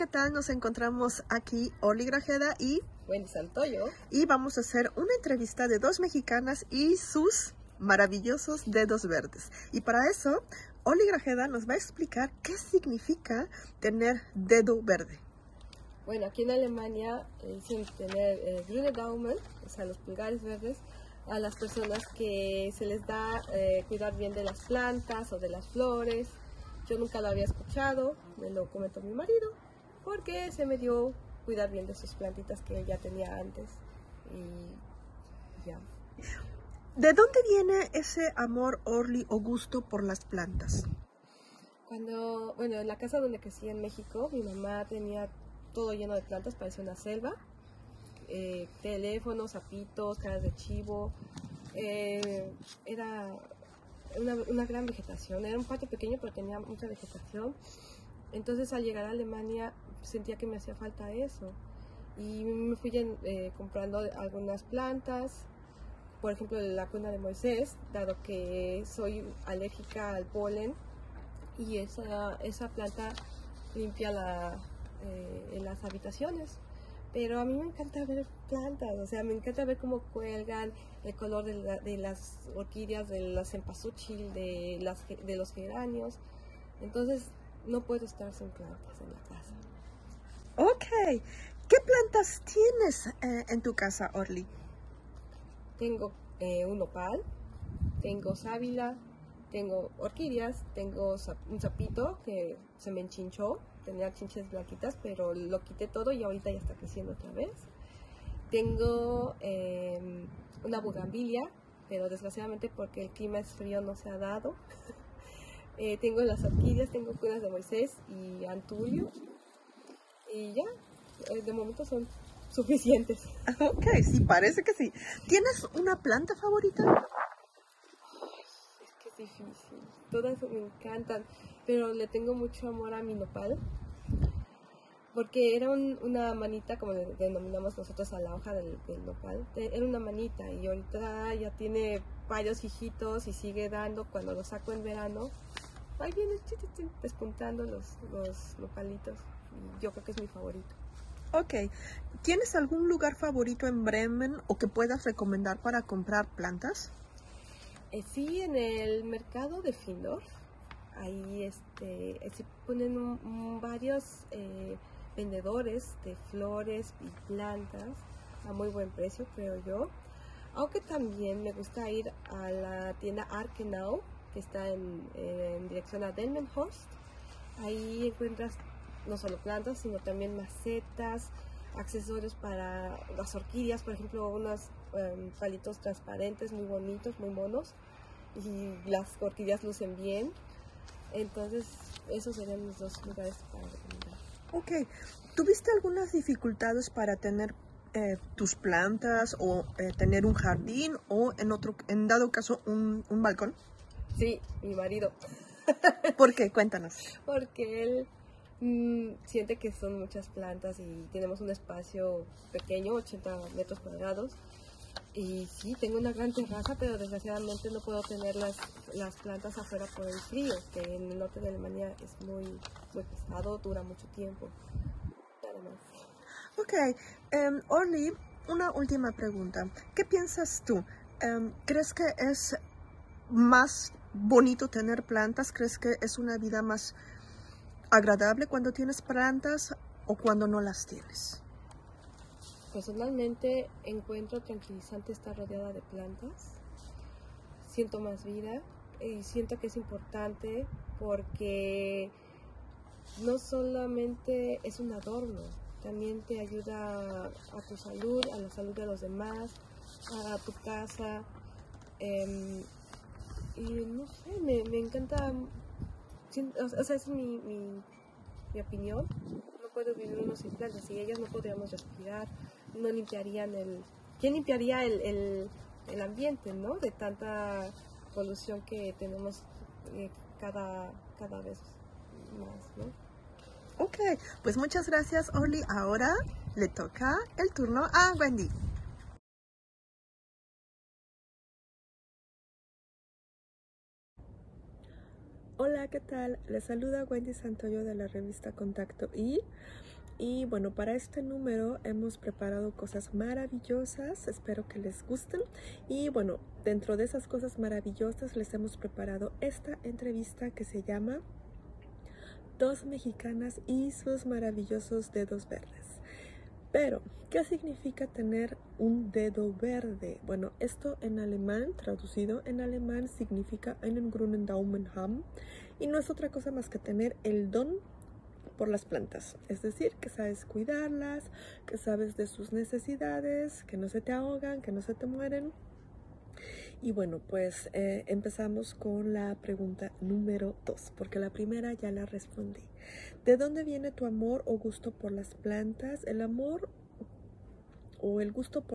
¿qué tal? Nos encontramos aquí Oli Grajeda y Wendy Santoyo. Y vamos a hacer una entrevista de dos mexicanas y sus maravillosos dedos verdes. Y para eso, Oli Grajeda nos va a explicar qué significa tener dedo verde. Bueno, aquí en Alemania eh, dicen tener eh, grüne Daumen, o sea, los pulgares verdes, a las personas que se les da eh, cuidar bien de las plantas o de las flores. Yo nunca lo había escuchado, me lo comentó mi marido, porque se me dio cuidar bien de sus plantitas que ya tenía antes. Y ya. ¿De dónde viene ese amor Orly o gusto por las plantas? Cuando, bueno, en la casa donde crecí en México, mi mamá tenía todo lleno de plantas, parecía una selva. Eh, teléfonos, zapitos, caras de chivo. Eh, era una, una, gran vegetación. Era un patio pequeño, pero tenía mucha vegetación. Entonces, al llegar a Alemania, sentía que me hacía falta eso. Y me fui eh, comprando algunas plantas, por ejemplo, la cuna de Moisés, dado que soy alérgica al polen y esa, esa planta limpia la, eh, las habitaciones. Pero a mí me encanta ver plantas, o sea, me encanta ver cómo cuelgan, el color de, de las orquídeas, de las cempasúchil, de, de los geranios. Entonces, no puedo estar sin plantas en la casa. Ok. ¿Qué plantas tienes eh, en tu casa, Orly? Tengo eh, un opal, tengo sábila, tengo orquídeas, tengo un sapito que se me enchinchó, tenía chinches blanquitas, pero lo quité todo y ahorita ya está creciendo otra vez. Tengo em, una bugambilia, pero desgraciadamente porque el clima es frío no se ha dado. Eh, tengo las orquídeas, tengo cunas de Moisés y antulio. Y ya, eh, de momento son suficientes. Ok, sí, parece que sí. ¿Tienes una planta favorita? es que es difícil. Todas me encantan, pero le tengo mucho amor a mi nopal. Porque era una manita, como le denominamos nosotros a la hoja del, nopal. Era una manita y ahorita ya tiene varios hijitos y sigue dando. Cuando lo saco en verano, ahí viene despuntando los, los nopalitos. Yo creo que es mi favorito. Ok. ¿Tienes algún lugar favorito en Bremen o que puedas recomendar para comprar plantas? Eh, sí, en el mercado de Findorf. Ahí este, se ponen varios eh, vendedores de flores y plantas a muy buen precio, creo yo. Aunque también me gusta ir a la tienda Arkenau, que está en, en dirección a Delmenhorst. Ahí encuentras no solo plantas, sino también macetas, accesorios para las orquídeas, por ejemplo, unos em, palitos transparentes muy bonitos, muy monos, y las orquídeas lucen bien. Entonces, esos serían los dos lugares para recomendar. Ok, ¿tuviste algunas dificultades para tener eh, tus plantas o eh, tener un jardín o en otro, en dado caso, un, un balcón? Sí, mi marido. ¿Por qué? Cuéntanos. Porque él Mm, siente que son muchas plantas y tenemos un espacio pequeño, 80 metros cuadrados. Y sí, tengo una gran terraza, pero desgraciadamente no puedo tener las, las plantas afuera por el frío, que en el norte de Alemania es muy, muy pesado, dura mucho tiempo. Ok, um, Orly, una última pregunta. ¿Qué piensas tú? Em, ¿Crees que es más bonito tener plantas? ¿Crees que es una vida más agradable cuando tienes plantas o cuando no las tienes? Personalmente encuentro tranquilizante estar rodeada de plantas. Siento más vida y siento que es importante porque no solamente es un adorno, también te ayuda a tu salud, a la salud de los demás, a tu casa. Em, y no sé, me, me encanta o sea, es mi, mi, opinión. No puedo vivir uno sin plantas y ellas no podríamos respirar, no limpiarían el... ¿Quién limpiaría el, el, el ambiente, no? De tanta polución que tenemos eh, cada, cada vez más, ¿no? Ok, pues muchas gracias, Orly. Ahora le toca el turno a Wendy. Hola, ¿qué tal? Les saluda Wendy Santoyo de la revista Contacto y y bueno, para este número hemos preparado cosas maravillosas, espero que les gusten. Y bueno, dentro de esas cosas maravillosas les hemos preparado esta entrevista que se llama Dos mexicanas y sus maravillosos dedos verdes. Pero, ¿qué significa tener un dedo verde? Bueno, esto en alemán, traducido en alemán, significa einen grünen Daumen haben y no es otra cosa más que tener el don por las plantas. Es decir, que sabes cuidarlas, que sabes de sus necesidades, que no se te ahogan, que no se te mueren. Y bueno, pues eh, empezamos con la pregunta número dos, porque la primera ya la respondí. ¿De dónde viene tu amor o gusto por las plantas? El amor o el gusto por